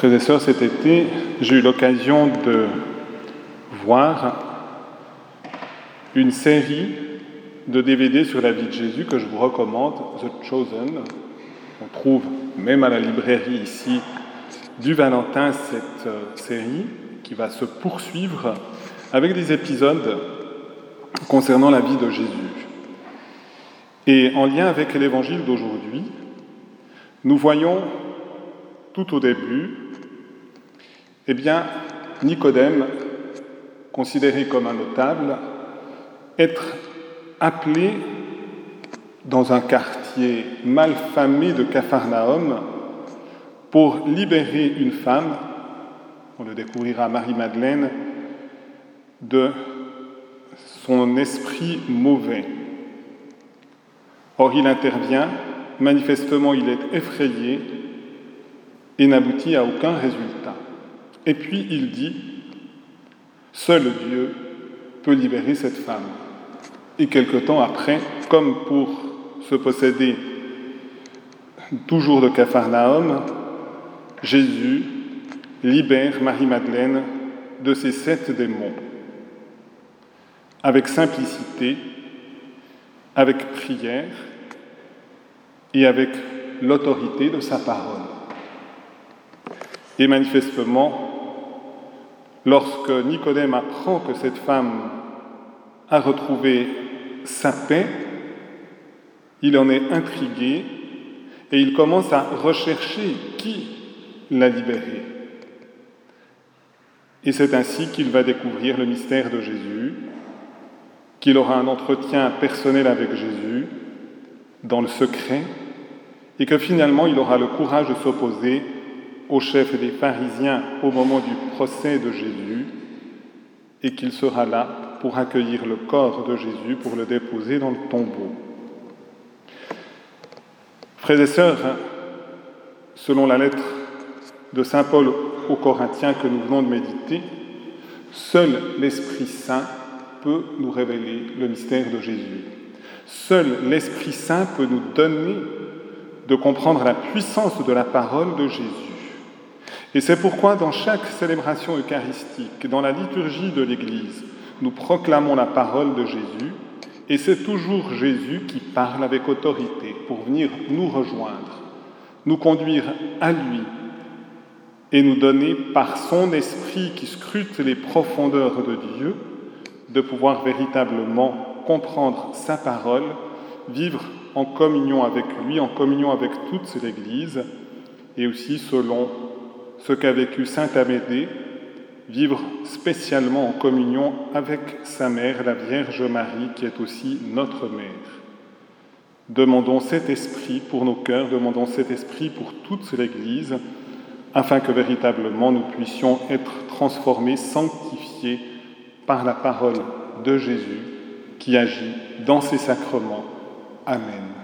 Frères et sœurs, cet été, j'ai eu l'occasion de voir une série de DVD sur la vie de Jésus que je vous recommande, The Chosen. On trouve même à la librairie ici du Valentin cette euh, série qui va se poursuivre avec des épisodes concernant la vie de Jésus. Et en lien avec l'évangile d'aujourd'hui, nous voyons tout au début, eh bien, Nicodème, considéré comme un notable, être appelé dans un quartier mal famé de Capharnaüm pour libérer une femme, on le découvrira Marie-Madeleine, de son esprit mauvais. Or, il intervient, manifestement, il est effrayé et n'aboutit à aucun résultat. Et puis, il dit, seul Dieu peut libérer cette femme. Et quelque temps après, comme pour se posséder toujours de Capharnaüm, Jésus libère Marie-Madeleine de ses sept démons avec simplicité, avec prière et avec l'autorité de sa parole. Et manifestement, lorsque Nicodème apprend que cette femme a retrouvé sa paix, il en est intrigué et il commence à rechercher qui l'a libérée. Et c'est ainsi qu'il va découvrir le mystère de Jésus, qu'il aura un entretien personnel avec Jésus dans le secret et que finalement il aura le courage de s'opposer au chef des pharisiens au moment du procès de Jésus et qu'il sera là pour accueillir le corps de Jésus, pour le déposer dans le tombeau. Frères et sœurs, selon la lettre de Saint Paul aux Corinthiens que nous venons de méditer, seul l'Esprit Saint peut nous révéler le mystère de Jésus. Seul l'Esprit Saint peut nous donner de comprendre la puissance de la parole de Jésus. Et c'est pourquoi dans chaque célébration eucharistique, dans la liturgie de l'Église, nous proclamons la parole de Jésus, et c'est toujours Jésus qui parle avec autorité pour venir nous rejoindre, nous conduire à lui et nous donner par son esprit qui scrute les profondeurs de Dieu de pouvoir véritablement comprendre sa parole, vivre en communion avec lui, en communion avec toute l'Église, et aussi selon ce qu'a vécu Saint Amédée, vivre spécialement en communion avec sa mère, la Vierge Marie, qui est aussi notre mère. Demandons cet esprit pour nos cœurs, demandons cet esprit pour toute l'Église, afin que véritablement nous puissions être transformés, sanctifiés par la parole de Jésus qui agit dans ces sacrements. Amen.